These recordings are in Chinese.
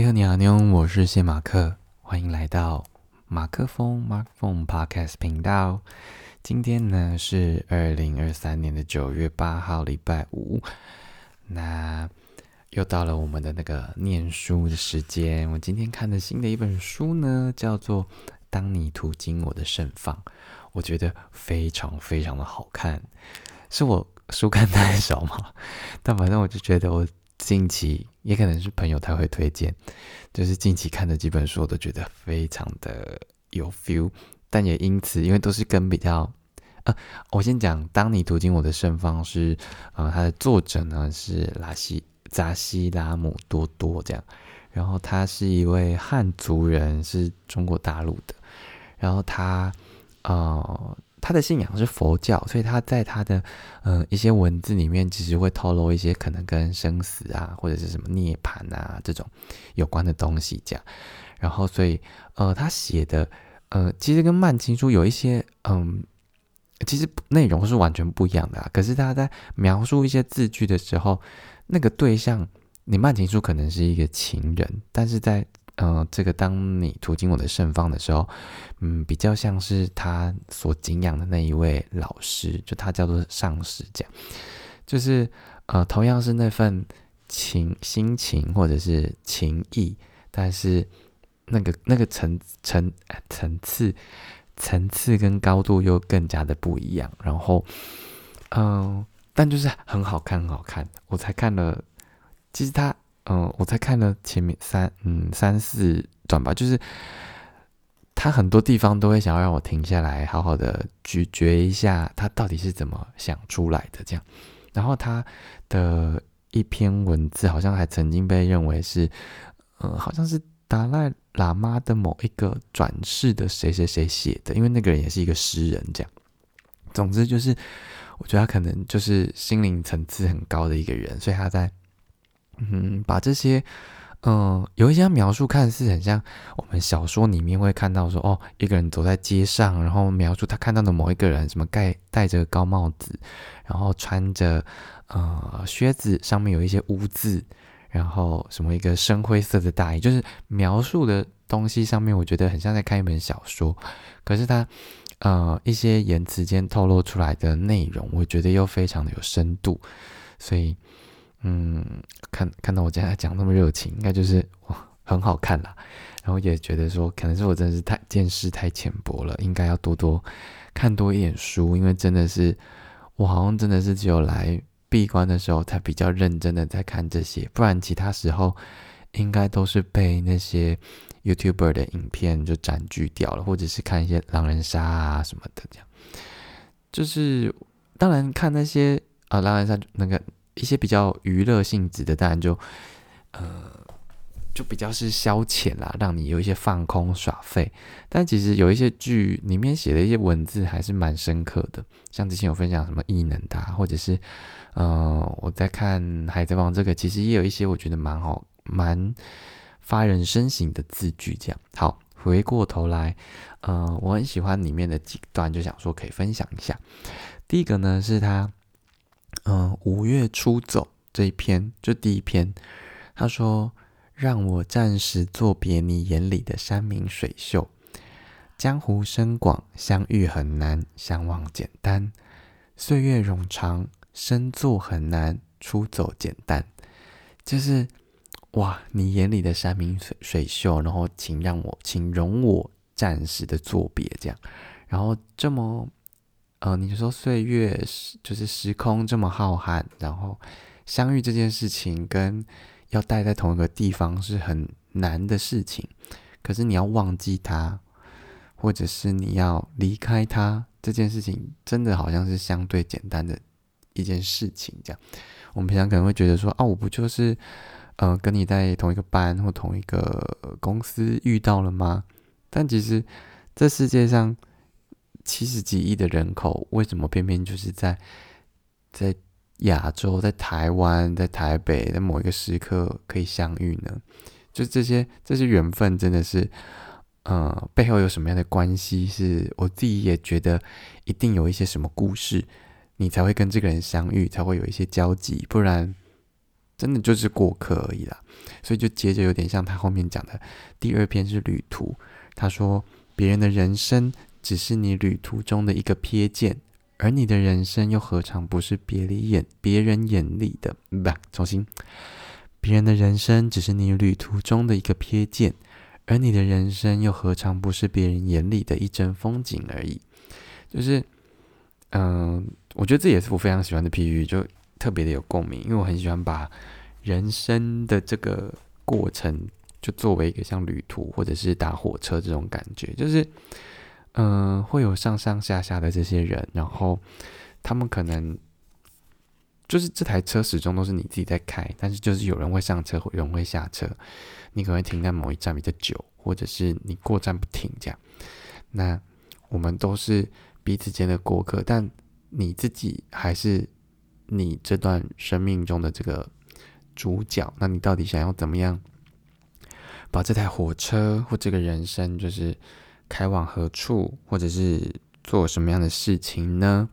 你好，你好，妞，我是谢马克，欢迎来到马克风 Mark Phone Podcast 频道。今天呢是二零二三年的九月八号，礼拜五。那又到了我们的那个念书的时间。我今天看的新的一本书呢，叫做《当你途经我的盛放》，我觉得非常非常的好看。是我书看太少嘛？但反正我就觉得我。近期也可能是朋友他会推荐，就是近期看的几本书，我都觉得非常的有 feel，但也因此，因为都是跟比较，呃，我先讲，当你途经我的盛放是，呃，它的作者呢是拉西扎西拉姆多多这样，然后他是一位汉族人，是中国大陆的，然后他，呃。他的信仰是佛教，所以他在他的呃一些文字里面，其实会透露一些可能跟生死啊，或者是什么涅槃啊这种有关的东西讲。然后，所以呃，他写的呃，其实跟曼青书有一些嗯，其实内容是完全不一样的啊。可是他在描述一些字句的时候，那个对象，你曼青书可能是一个情人，但是在嗯，这个当你途经我的盛放的时候，嗯，比较像是他所敬仰的那一位老师，就他叫做上师，这样，就是呃，同样是那份情心情或者是情谊，但是那个那个层层层次层次跟高度又更加的不一样。然后，嗯，但就是很好看，很好看。我才看了，其实他。嗯，我才看了前面三嗯三四段吧，就是他很多地方都会想要让我停下来，好好的咀嚼一下他到底是怎么想出来的这样。然后他的一篇文字好像还曾经被认为是，嗯，好像是达赖喇嘛的某一个转世的谁谁谁写的，因为那个人也是一个诗人这样。总之就是，我觉得他可能就是心灵层次很高的一个人，所以他在。嗯，把这些，嗯，有一些描述看似很像我们小说里面会看到说，哦，一个人走在街上，然后描述他看到的某一个人，什么盖戴着高帽子，然后穿着呃靴子，上面有一些污渍，然后什么一个深灰色的大衣，就是描述的东西上面，我觉得很像在看一本小说，可是他呃一些言辞间透露出来的内容，我觉得又非常的有深度，所以。嗯，看看到我今天讲那么热情，应该就是哇很好看啦。然后也觉得说，可能是我真的是太见识太浅薄了，应该要多多看多一点书。因为真的是我好像真的是只有来闭关的时候才比较认真的在看这些，不然其他时候应该都是被那些 YouTuber 的影片就占据掉了，或者是看一些狼人杀啊什么的这样。就是当然看那些啊狼人杀那个。一些比较娱乐性质的，当然就，呃，就比较是消遣啦，让你有一些放空耍废。但其实有一些剧里面写的一些文字还是蛮深刻的，像之前有分享什么异能的，或者是，呃，我在看《海贼王》这个，其实也有一些我觉得蛮好、蛮发人深省的字句。这样好，回过头来，呃，我很喜欢里面的几段，就想说可以分享一下。第一个呢是他。嗯，五月初走这一篇就第一篇，他说：“让我暂时作别你眼里的山明水秀，江湖深广，相遇很难，相望简单；岁月冗长，深作很难，出走简单。”就是哇，你眼里的山明水水秀，然后请让我，请容我暂时的作别，这样，然后这么。呃，你说岁月是就是时空这么浩瀚，然后相遇这件事情跟要待在同一个地方是很难的事情，可是你要忘记他，或者是你要离开他这件事情，真的好像是相对简单的一件事情。这样，我们平常可能会觉得说，啊，我不就是呃跟你在同一个班或同一个公司遇到了吗？但其实这世界上。七十几亿的人口，为什么偏偏就是在在亚洲、在台湾、在台北的某一个时刻可以相遇呢？就这些这些缘分，真的是，呃，背后有什么样的关系？是我自己也觉得一定有一些什么故事，你才会跟这个人相遇，才会有一些交集，不然真的就是过客而已啦。所以就接着有点像他后面讲的第二篇是旅途，他说别人的人生只是你旅途中的一个瞥见，而你的人生又何尝不是别里眼别人眼里的？不，重新，别人的人生只是你旅途中的一个瞥见，而你的人生又何尝不是别人眼里的一帧风景而已？就是，嗯，我觉得这也是我非常喜欢的譬喻，就特别的有共鸣，因为我很喜欢把。人生的这个过程，就作为一个像旅途或者是搭火车这种感觉，就是，嗯，会有上上下下的这些人，然后他们可能就是这台车始终都是你自己在开，但是就是有人会上车，有人会下车，你可能停在某一站比较久，或者是你过站不停这样。那我们都是彼此间的过客，但你自己还是你这段生命中的这个。主角，那你到底想要怎么样把这台火车或这个人生，就是开往何处，或者是做什么样的事情呢？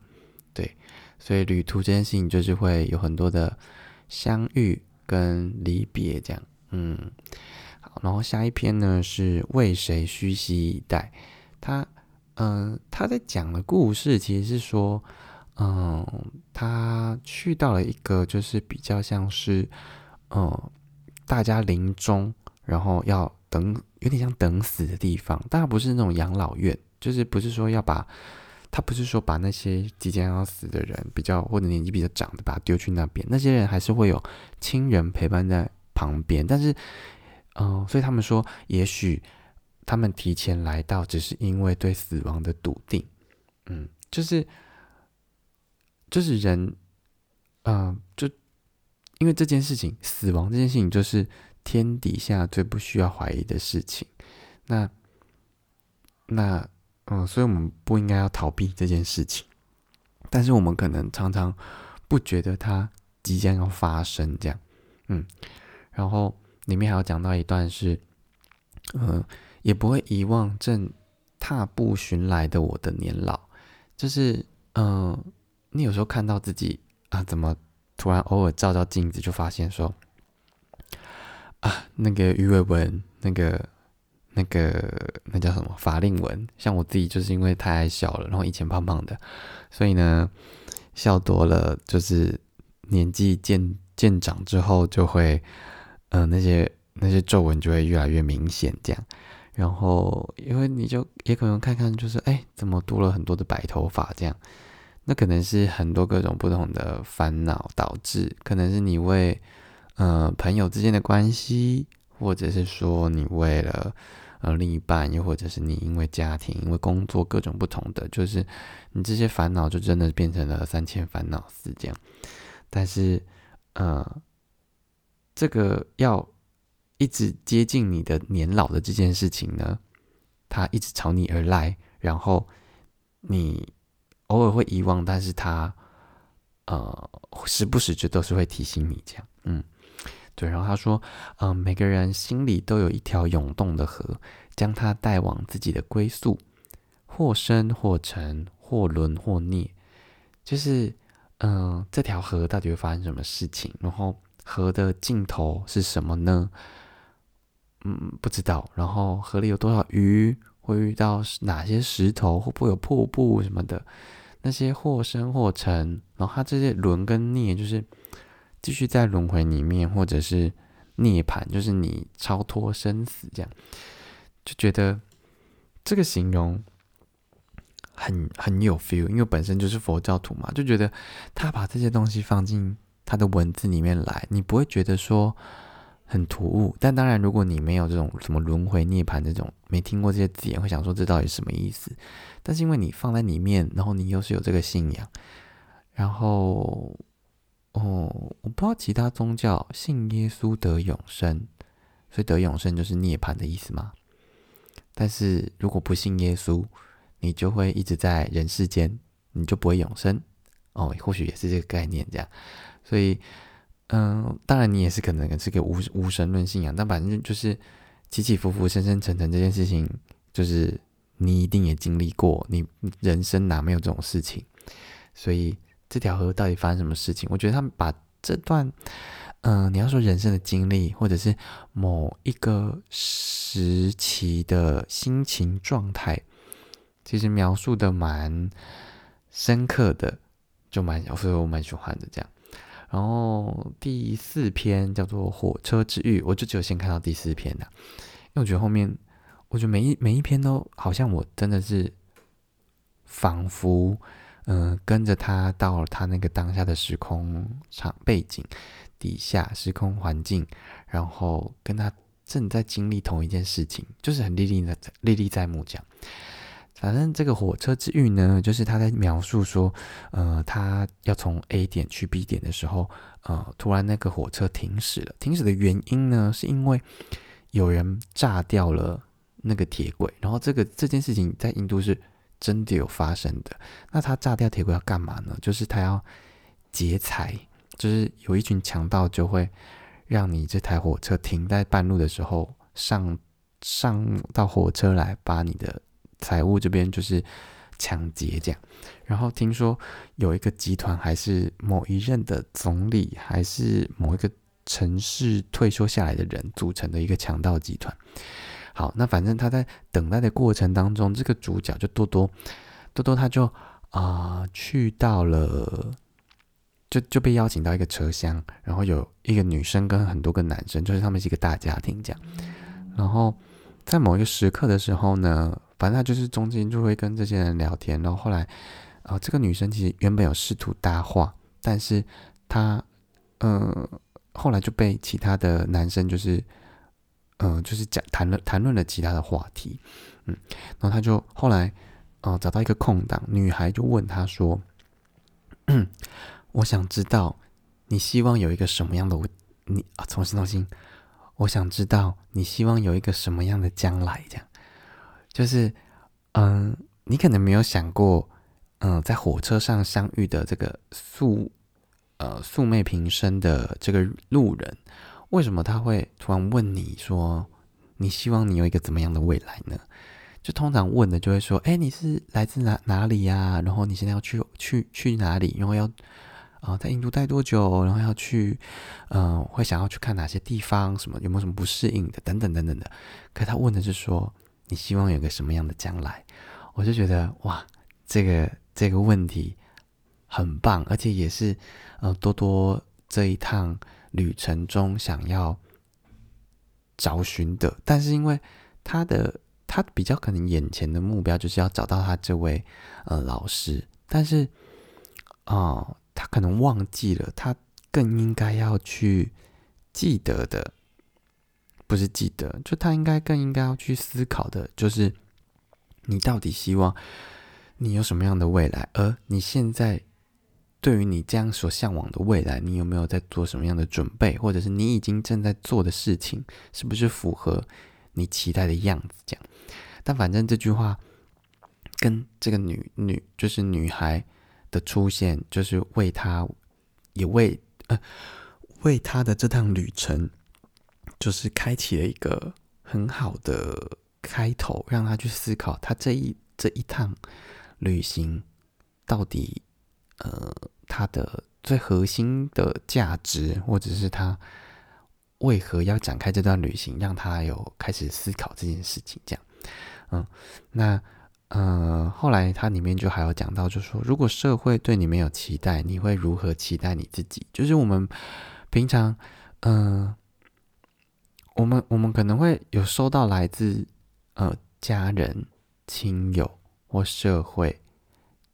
对，所以旅途这件事情就是会有很多的相遇跟离别，这样。嗯，好，然后下一篇呢是为谁虚席以待？他，嗯，他在讲的故事其实是说，嗯，他去到了一个就是比较像是。嗯，大家临终，然后要等，有点像等死的地方。当然不是那种养老院，就是不是说要把他不是说把那些即将要死的人，比较或者年纪比较长的，把他丢去那边。那些人还是会有亲人陪伴在旁边。但是，嗯，所以他们说，也许他们提前来到，只是因为对死亡的笃定。嗯，就是就是人，嗯，就。因为这件事情，死亡这件事情就是天底下最不需要怀疑的事情。那那嗯，所以我们不应该要逃避这件事情。但是我们可能常常不觉得它即将要发生，这样嗯。然后里面还有讲到一段是，嗯，也不会遗忘正踏步寻来的我的年老。就是嗯，你有时候看到自己啊，怎么？突然偶尔照照镜子，就发现说，啊，那个鱼尾纹，那个、那个、那叫什么法令纹？像我自己就是因为太爱笑了，然后以前胖胖的，所以呢，笑多了，就是年纪渐渐长之后，就会，嗯，那些那些皱纹就会越来越明显，这样。然后，因为你就也可能看看，就是哎，怎么多了很多的白头发，这样。那可能是很多各种不同的烦恼导致，可能是你为呃朋友之间的关系，或者是说你为了呃另一半，又或者是你因为家庭、因为工作各种不同的，就是你这些烦恼就真的变成了三千烦恼丝这样。但是呃，这个要一直接近你的年老的这件事情呢，它一直朝你而来，然后你。偶尔会遗忘，但是他，呃，时不时就都是会提醒你这样，嗯，对。然后他说，嗯，每个人心里都有一条涌动的河，将它带往自己的归宿，或深或沉，或轮或涅，就是，嗯，这条河到底会发生什么事情？然后河的尽头是什么呢？嗯，不知道。然后河里有多少鱼？会遇到哪些石头？会不会有瀑布什么的？那些或深或沉，然后它这些轮跟涅，就是继续在轮回里面，或者是涅槃，就是你超脱生死这样，就觉得这个形容很很有 feel，因为本身就是佛教徒嘛，就觉得他把这些东西放进他的文字里面来，你不会觉得说。很突兀，但当然，如果你没有这种什么轮回涅槃这种，没听过这些字眼，会想说这到底什么意思？但是因为你放在里面，然后你又是有这个信仰，然后哦，我不知道其他宗教信耶稣得永生，所以得永生就是涅槃的意思吗？但是如果不信耶稣，你就会一直在人世间，你就不会永生哦，或许也是这个概念这样，所以。嗯，当然你也是可能是个无无神论信仰，但反正就是起起伏伏、生生沉沉这件事情，就是你一定也经历过，你人生哪没有这种事情？所以这条河到底发生什么事情？我觉得他们把这段嗯，你要说人生的经历，或者是某一个时期的心情状态，其实描述的蛮深刻的，就蛮，所以我蛮喜欢的这样。然后第四篇叫做《火车之狱》，我就只有先看到第四篇的，因为我觉得后面，我觉得每一每一篇都好像我真的是仿佛。嗯，跟着他到他那个当下的时空场背景底下时空环境，然后跟他正在经历同一件事情，就是很历历在历历在目讲。反正这个火车之狱呢，就是他在描述说，呃，他要从 A 点去 B 点的时候，呃，突然那个火车停驶了。停驶的原因呢，是因为有人炸掉了那个铁轨，然后这个这件事情在印度是。真的有发生的，那他炸掉铁轨要干嘛呢？就是他要劫财，就是有一群强盗就会让你这台火车停在半路的时候上上到火车来，把你的财物这边就是抢劫这样。然后听说有一个集团，还是某一任的总理，还是某一个城市退休下来的人组成的一个强盗集团。好，那反正他在等待的过程当中，这个主角就多多，多多他就啊去到了，就就被邀请到一个车厢，然后有一个女生跟很多个男生，就是他们是一个大家庭这样。然后在某一个时刻的时候呢，反正他就是中间就会跟这些人聊天，然后后来啊这个女生其实原本有试图搭话，但是她嗯后来就被其他的男生就是。嗯，就是讲谈论谈论了其他的话题，嗯，然后他就后来，呃，找到一个空档，女孩就问他说：“ 我想知道你希望有一个什么样的你啊？重新重新，我想知道你希望有一个什么样的将来？这样，就是嗯，你可能没有想过，嗯，在火车上相遇的这个素呃素昧平生的这个路人。”为什么他会突然问你说：“你希望你有一个怎么样的未来呢？”就通常问的就会说：“哎，你是来自哪哪里呀？然后你现在要去去去哪里？然后要啊在印度待多久？然后要去嗯会想要去看哪些地方？什么有没有什么不适应的？等等等等的。可他问的是说你希望有个什么样的将来？我就觉得哇，这个这个问题很棒，而且也是呃多多这一趟。旅程中想要找寻的，但是因为他的他比较可能眼前的目标就是要找到他这位呃老师，但是啊，他可能忘记了，他更应该要去记得的，不是记得，就他应该更应该要去思考的，就是你到底希望你有什么样的未来，而你现在。对于你这样所向往的未来，你有没有在做什么样的准备，或者是你已经正在做的事情，是不是符合你期待的样子？这样，但反正这句话跟这个女女就是女孩的出现，就是为她也为呃为她的这趟旅程，就是开启了一个很好的开头，让她去思考她这一这一趟旅行到底。呃，他的最核心的价值，或者是他为何要展开这段旅行，让他有开始思考这件事情，这样，嗯，那呃，后来他里面就还有讲到，就说如果社会对你没有期待，你会如何期待你自己？就是我们平常，嗯，我们我们可能会有收到来自呃家人、亲友或社会。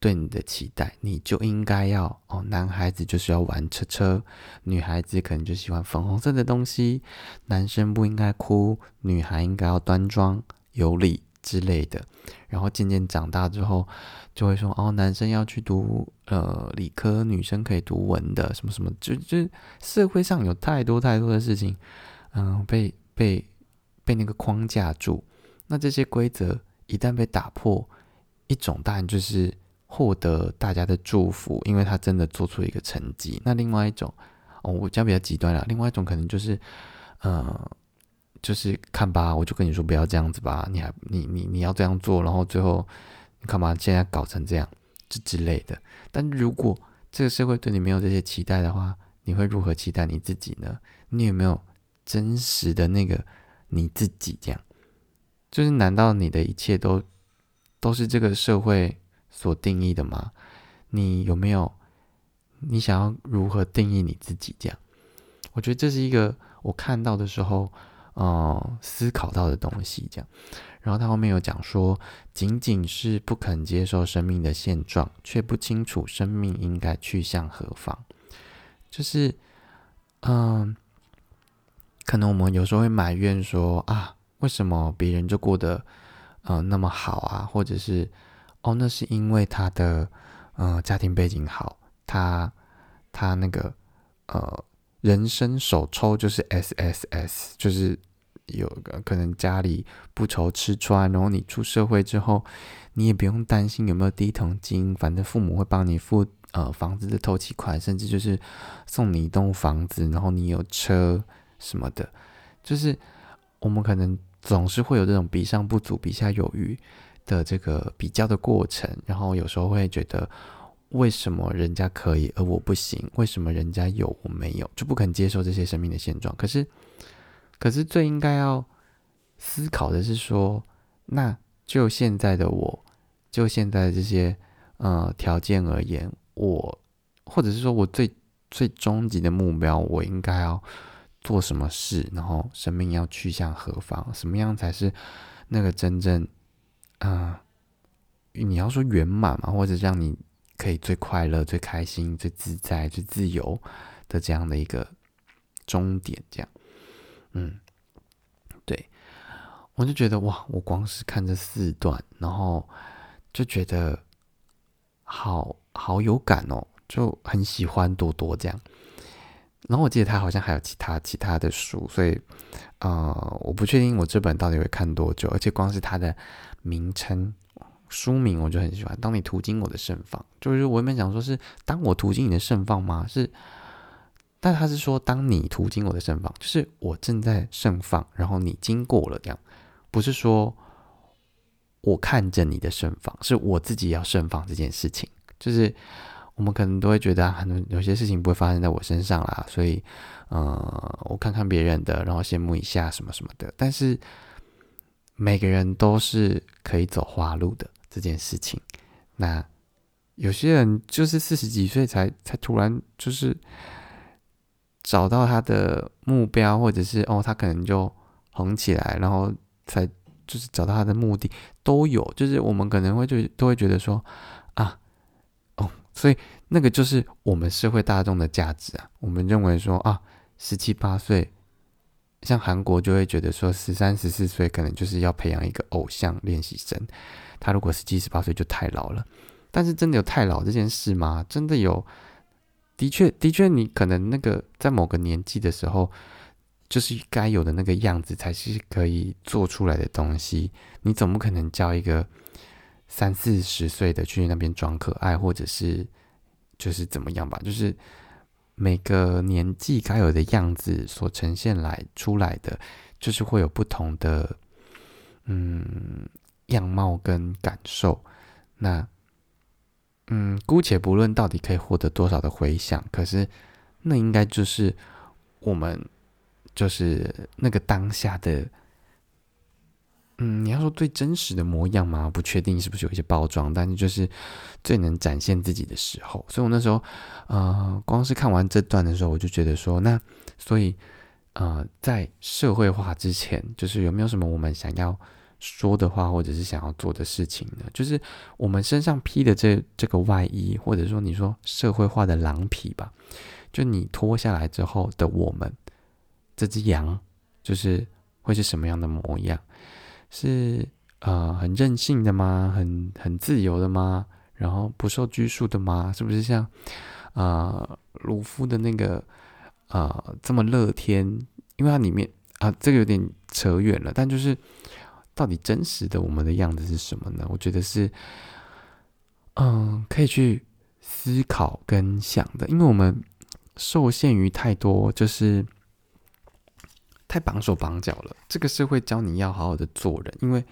对你的期待，你就应该要哦。男孩子就是要玩车车，女孩子可能就喜欢粉红色的东西。男生不应该哭，女孩应该要端庄有礼之类的。然后渐渐长大之后，就会说哦，男生要去读呃理科，女生可以读文的，什么什么，就就社会上有太多太多的事情，嗯，被被被那个框架住。那这些规则一旦被打破，一种当然就是。获得大家的祝福，因为他真的做出一个成绩。那另外一种，哦，我讲比较极端了。另外一种可能就是，呃，就是看吧，我就跟你说不要这样子吧，你还你你你要这样做，然后最后你干嘛现在搞成这样，这之类的。但如果这个社会对你没有这些期待的话，你会如何期待你自己呢？你有没有真实的那个你自己？这样，就是难道你的一切都都是这个社会所定义的吗？你有没有你想要如何定义你自己？这样，我觉得这是一个我看到的时候，呃，思考到的东西。这样。然后他后面有讲说，仅仅是不肯接受生命的现状，却不清楚生命应该去向何方。就是，嗯，可能我们有时候会埋怨说啊，为什么别人就过得嗯那么好啊？或者是哦，那是因为他的嗯家庭背景好，他他那个呃人生首抽就是 S S S，就是。有个可能家里不愁吃穿，然后你出社会之后，你也不用担心有没有第一桶金，反正父母会帮你付呃房子的头期款，甚至就是送你一栋房子，然后你有车什么的，就是我们可能总是会有这种比上不足，比下有余的这个比较的过程，然后有时候会觉得为什么人家可以而我不行，为什么人家有我没有，就不肯接受这些生命的现状，可是。可是最应该要思考的是说，那就现在的我，就现在这些呃条件而言，我或者是说我最最终极的目标，我应该要做什么事？然后生命要去向何方？什么样才是那个真正啊？你要说圆满嘛，或者让你可以最快乐、最开心、最自在、最自由的这样的一个终点，这样。嗯，对，我就觉得哇，我光是看这四段，然后就觉得好好有感哦，就很喜欢多多这样。然后我记得他好像还有其他其他的书，所以呃，我不确定我这本到底会看多久。而且光是他的名称书名，我就很喜欢。当你途经我的盛放，就是我原本想说是当我途经你的盛放吗？是。但他是说，当你途经我的盛放，就是我正在盛放，然后你经过了这样，不是说我看着你的盛放，是我自己要盛放这件事情。就是我们可能都会觉得很多有些事情不会发生在我身上啦，所以，呃，我看看别人的，然后羡慕一下什么什么的。但是每个人都是可以走花路的这件事情。那有些人就是四十几岁才才突然就是。找到他的目标，或者是哦，他可能就红起来，然后才就是找到他的目的都有。就是我们可能会就都会觉得说啊，哦，所以那个就是我们社会大众的价值啊。我们认为说啊，十七八岁，像韩国就会觉得说十三十四岁可能就是要培养一个偶像练习生。他如果十七十八岁就太老了。但是真的有太老这件事吗？真的有？的确，的确，你可能那个在某个年纪的时候，就是该有的那个样子才是可以做出来的东西。你总不可能叫一个三四十岁的去那边装可爱，或者是就是怎么样吧？就是每个年纪该有的样子所呈现来出来的，就是会有不同的嗯样貌跟感受。那。嗯，姑且不论到底可以获得多少的回响，可是那应该就是我们就是那个当下的，嗯，你要说最真实的模样吗？不确定是不是有一些包装，但是就是最能展现自己的时候。所以我那时候，呃，光是看完这段的时候，我就觉得说，那所以，呃，在社会化之前，就是有没有什么我们想要。说的话，或者是想要做的事情呢？就是我们身上披的这这个外衣，或者说你说社会化的狼皮吧，就你脱下来之后的我们，这只羊就是会是什么样的模样？是呃很任性的吗？很很自由的吗？然后不受拘束的吗？是不是像啊鲁夫的那个啊这么乐天？因为它里面啊这个有点扯远了，但就是。到底真实的我们的样子是什么呢？我觉得是，嗯，可以去思考跟想的，因为我们受限于太多，就是太绑手绑脚了。这个社会教你要好好的做人，因为，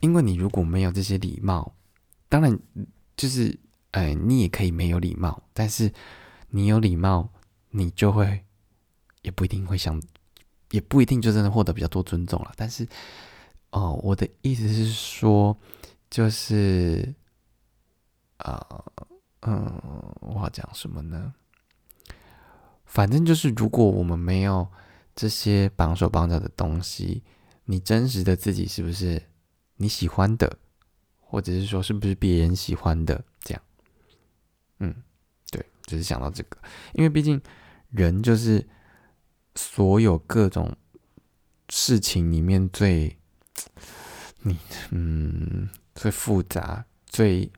因为你如果没有这些礼貌，当然就是，哎，你也可以没有礼貌，但是你有礼貌，你就会也不一定会想，也不一定就真的获得比较多尊重了。但是，哦，我的意思是说，就是啊，嗯，我要讲什么呢？反正就是，如果我们没有这些绑手绑脚的东西，你真实的自己是不是你喜欢的，或者是说是不是别人喜欢的？这样，嗯，对，只是想到这个，因为毕竟人就是所有各种事情里面最你嗯最复杂、最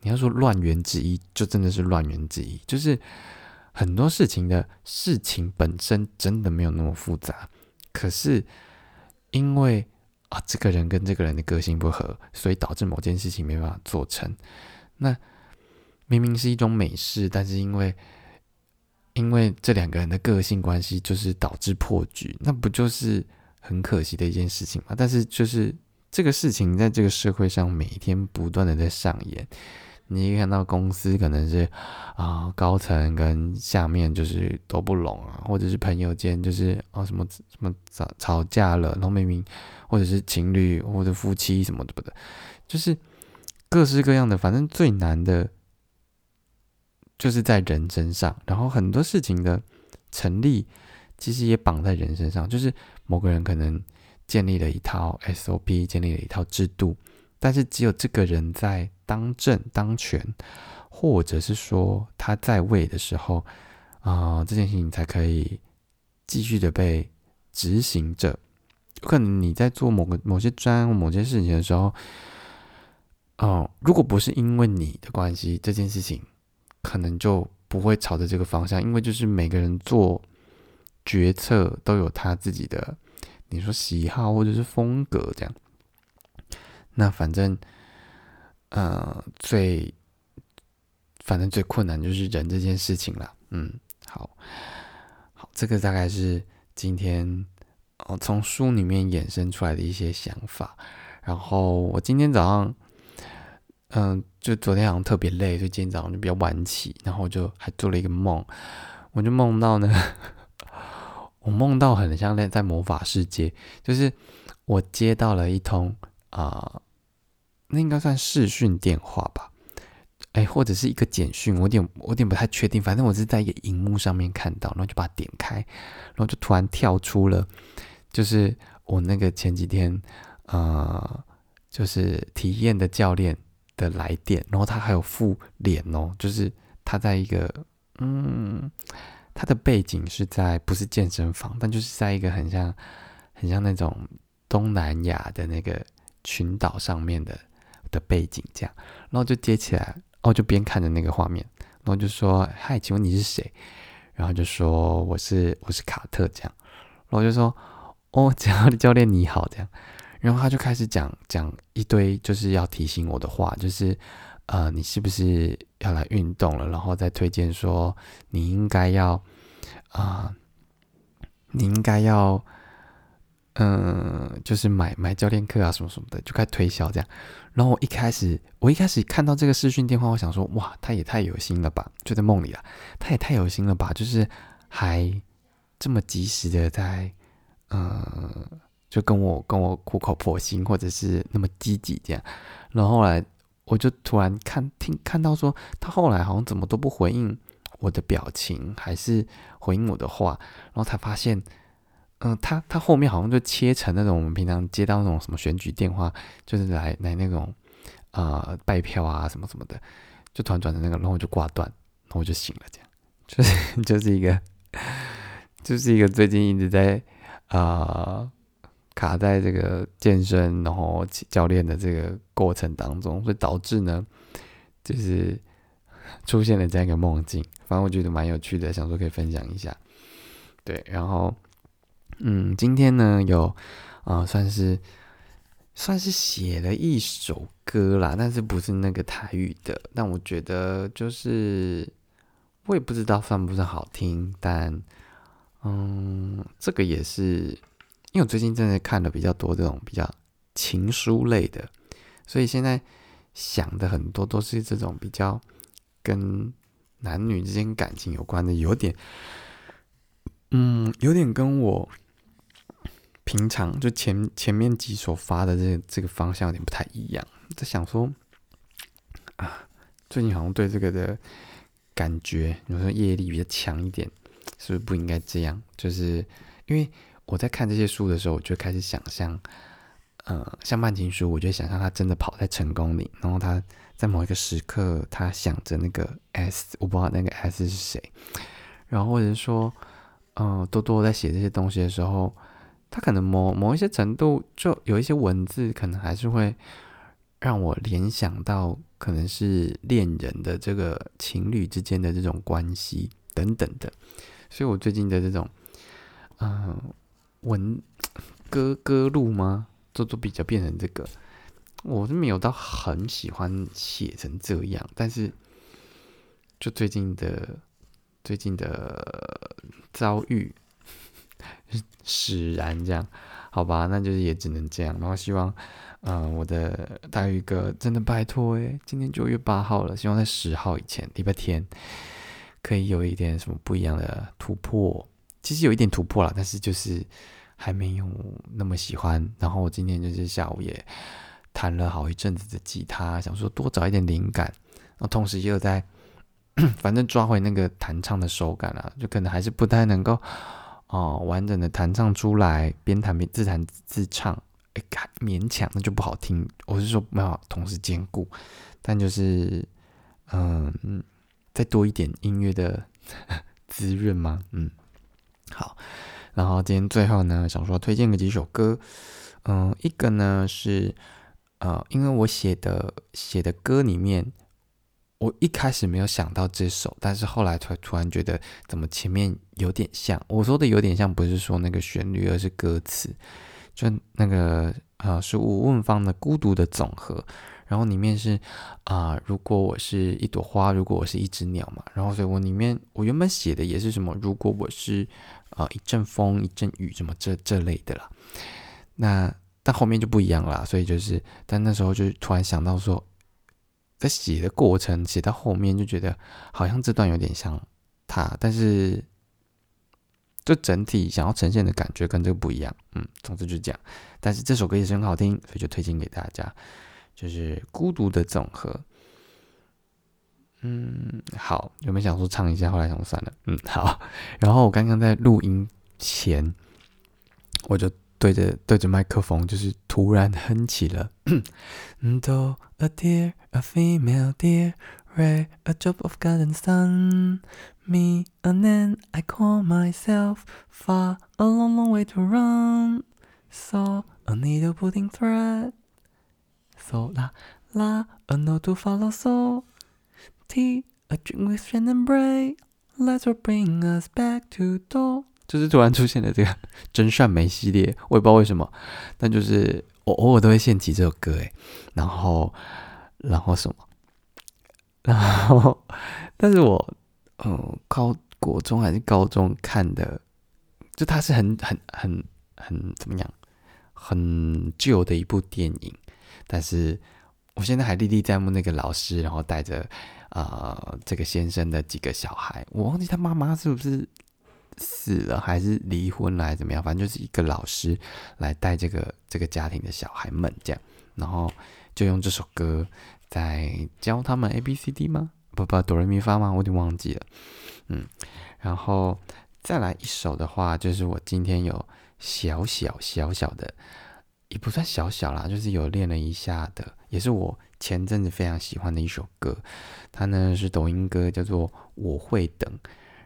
你要说乱源之一，就真的是乱源之一，就是。很多事情的事情本身真的没有那么复杂，可是因为啊，这个人跟这个人的个性不合，所以导致某件事情没办法做成。那明明是一种美事，但是因为因为这两个人的个性关系，就是导致破局，那不就是很可惜的一件事情吗？但是就是这个事情在这个社会上每天不断的在上演。你一看到公司可能是啊，高层跟下面就是都不拢啊，或者是朋友间就是啊什么什么吵吵架了，然后明明或者是情侣或者夫妻什么的不的，就是各式各样的，反正最难的就是在人身上，然后很多事情的成立其实也绑在人身上，就是某个人可能建立了一套 SOP，建立了一套制度。但是只有这个人在当政当权，或者是说他在位的时候，啊，这件事情才可以继续的被执行着。可能你在做某个某些专某些事情的时候，哦，如果不是因为你的关系，这件事情可能就不会朝着这个方向。因为就是每个人做决策都有他自己的，你说喜好或者是风格这样。那反正，呃，最反正最困难就是人这件事情了。嗯，好，好，这个大概是今天哦从书里面衍生出来的一些想法。然后我今天早上，嗯，就昨天好像特别累，所以今天早上就比较晚起，然后就还做了一个梦。我就梦到呢，我梦到很像在在魔法世界，就是我接到了一通。啊，那应该算视讯电话吧？哎，或者是一个简讯，我有点我有点不太确定。反正我是在一个荧幕上面看到，然后就把它点开，然后就突然跳出了，就是我那个前几天呃，就是体验的教练的来电，然后他还有附脸哦，就是他在一个嗯，他的背景是在不是健身房，但就是在一个很像很像那种东南亚的那个。群岛上面的的背景这样，然后就接起来，哦，就边看着那个画面，然后就说：“嗨，请问你是谁？”然后就说：“我是我是卡特。”这样，然后就说：“哦，教教练你好。”这样，然后他就开始讲讲一堆就是要提醒我的话，就是呃，你是不是要来运动了？然后再推荐说你应该要啊，你应该要。嗯，就是买买教练课啊，什么什么的，就开始推销这样。然后我一开始，我一开始看到这个视讯电话，我想说，哇，他也太有心了吧！就在梦里啊，他也太有心了吧！就是还这么及时的在，嗯，就跟我跟我苦口婆心，或者是那么积极这样。然后后来我就突然看听看到说，他后来好像怎么都不回应我的表情，还是回应我的话，然后才发现。嗯，他他后面好像就切成那种我们平常接到那种什么选举电话，就是来来那种啊拜票啊什么什么的，就突然转成那个，然后就挂断，然后我就醒了，这样就是 就是一个就是一个最近一直在啊卡在这个健身然后教练的这个过程当中，所以导致呢就是 出现了这样一个梦境，反正我觉得蛮有趣的，想说可以分享一下，对，然后。嗯，今天呢有啊，算是算是写了一首歌啦，但是不是那个台语的。但我觉得就是我也不知道算不算好听，但嗯，这个也是因为我最近正在看的比较多这种比较情书类的，所以现在想的很多都是这种比较跟男女之间感情有关的，有点，嗯，有点跟我平常就前前面几首发的这这个方向有点不太一样。在想说，啊，最近好像对这个的感觉，有时候业力比较强一点，是不是不应该这样？就是因为我在看这些书的时候，我就开始想象。呃，像曼情书，我就想象他真的跑在成功里，然后他在某一个时刻，他想着那个 S，我不知道那个 S 是谁。然后或者说，嗯，多多在写这些东西的时候，他可能某某一些程度，就有一些文字，可能还是会让我联想到，可能是恋人的这个情侣之间的这种关系等等的。所以我最近的这种，嗯，文歌歌路吗？都都比较变成这个，我是没有到很喜欢写成这样，但是就最近的最近的遭遇使然这样，好吧，那就是也只能这样。然后希望，嗯，我的大鱼哥真的拜托诶，今天九月八号了，希望在十号以前，礼拜天可以有一点什么不一样的突破。其实有一点突破了，但是就是。还没有那么喜欢，然后我今天就是下午也弹了好一阵子的吉他，想说多找一点灵感，然后同时又在 反正抓回那个弹唱的手感啊，就可能还是不太能够哦完整的弹唱出来，边弹边自弹自唱，哎，勉强那就不好听。我是说没有同时兼顾，但就是嗯，再多一点音乐的 滋润吗？嗯，好。然后今天最后呢，想说推荐个几首歌，嗯，一个呢是呃，因为我写的写的歌里面，我一开始没有想到这首，但是后来突突然觉得怎么前面有点像，我说的有点像，不是说那个旋律，而是歌词，就那个呃是吴问芳的《孤独的总和》，然后里面是啊，如果我是一朵花，如果我是一只鸟嘛，然后所以我里面我原本写的也是什么，如果我是。啊，一阵风，一阵雨，什么这这类的啦。那但后面就不一样啦，所以就是，但那时候就突然想到说，在写的过程写到后面就觉得好像这段有点像他，但是就整体想要呈现的感觉跟这个不一样。嗯，总之就这样。但是这首歌也是很好听，所以就推荐给大家，就是《孤独的总和》。嗯，好，有没有想说唱一下？后来想算了，嗯，好。然后我刚刚在录音前，我就对着对着麦克风，就是突然哼起了。Do a deer, a female deer, ray a drop of golden sun. Me a man, I call myself far a long, long way to run. So a needle putting thread. So la la a note to follow. So Tea, a drink with Shannon Bray, let's bring us back to door。 就是突然出现了这个真善美系列，我也不知道为什么，但就是我偶尔都会献起这首歌诶，然后，然后什么，然后，但是我，嗯，高国中还是高中看的，就它是很很很很怎么样，很旧的一部电影，但是我现在还历历在目，那个老师，然后带着。呃，这个先生的几个小孩，我忘记他妈妈是不是死了，还是离婚了，还是怎么样？反正就是一个老师来带这个这个家庭的小孩们这样，然后就用这首歌在教他们 A B C D 吗？不不，哆来咪发吗？我有点忘记了。嗯，然后再来一首的话，就是我今天有小小小小的，也不算小小啦，就是有练了一下的，也是我。前阵子非常喜欢的一首歌，它呢是抖音歌，叫做《我会等》。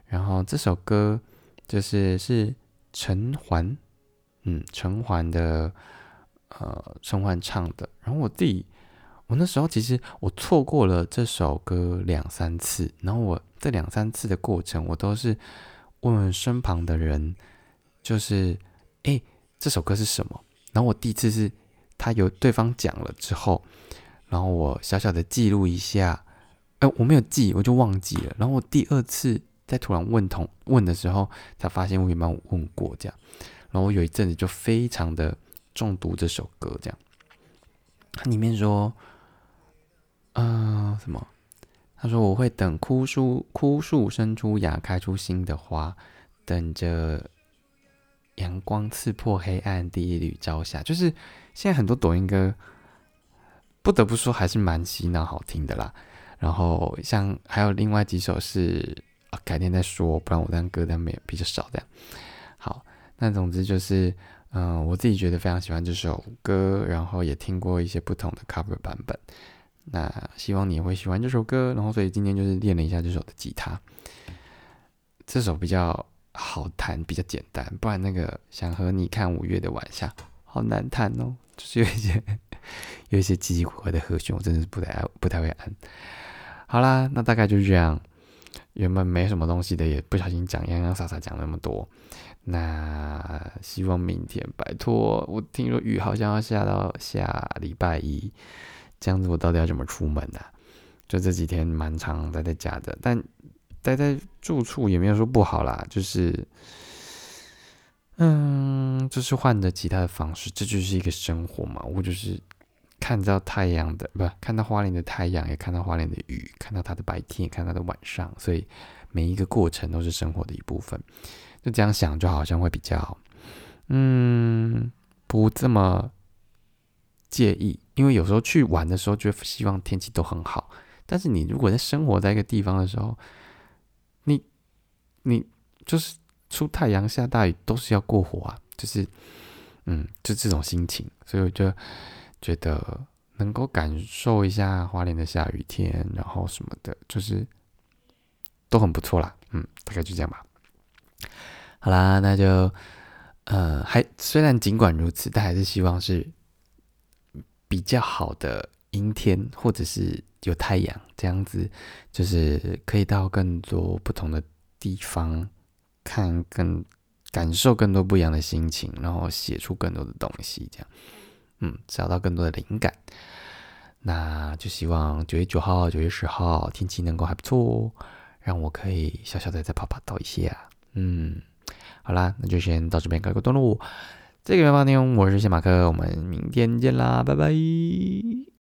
然后这首歌就是是陈环，嗯，陈环的，呃，陈环唱的。然后我自己，我那时候其实我错过了这首歌两三次。然后我这两三次的过程，我都是问问身旁的人，就是哎，这首歌是什么？然后我第一次是他有对方讲了之后。然后我小小的记录一下，哎，我没有记，我就忘记了。然后我第二次在突然问同问的时候，才发现我有没有问过这样。然后我有一阵子就非常的中毒这首歌，这样。它里面说，嗯，什么？他说：“我会等枯树枯树生出芽，开出新的花，等着阳光刺破黑暗，第一缕朝霞。”就是现在很多抖音歌，不得不说还是蛮洗脑、好听的啦。然后像还有另外几首是改天再说，不然我这样歌单没有比较少这样。好，那总之就是，嗯，我自己觉得非常喜欢这首歌，然后也听过一些不同的 cover 版本。那希望你也会喜欢这首歌，然后所以今天就是练了一下这首的吉他。这首比较好弹，比较简单，不然那个想和你看五月的晚霞好难弹哦，就是有一些有一些奇奇怪怪的和弦，我真的是不太不太会按。好啦，那大概就是这样。原本没什么东西的，也不小心讲洋洋洒洒讲那么多。那希望明天拜托，我听说雨好像要下到下礼拜一。这样子我到底要怎么出门呢？就这几天蛮长待在家的，但待在住处也没有说不好啦，就是，嗯，就是换着其他的方式，这就是一个生活嘛。我就是看到太阳的，不看到花莲的太阳，也看到花莲的雨，看到它的白天，也看到它的晚上，所以每一个过程都是生活的一部分。就这样想，就好像会比较，嗯，不这么。介意，因为有时候去玩的时候，就希望天气都很好。但是你如果在生活在一个地方的时候，你你就是出太阳下大雨都是要过活啊，就是嗯，就这种心情。所以我觉得觉得能够感受一下花莲的下雨天，然后什么的，就是都很不错啦。嗯，大概就这样吧。好啦，那就呃，还虽然尽管如此，但还是希望是。比较好的阴天，或者是有太阳，这样子就是可以到更多不同的地方看，更感受更多不一样的心情，然后写出更多的东西，这样，嗯，找到更多的灵感。那就希望九月九号、九月十号天气能够还不错，让我可以小小的再跑跑到一些。嗯，好啦，那就先到这边告一个段落。这个原发内容，我是小马克，我们明天见啦，拜拜。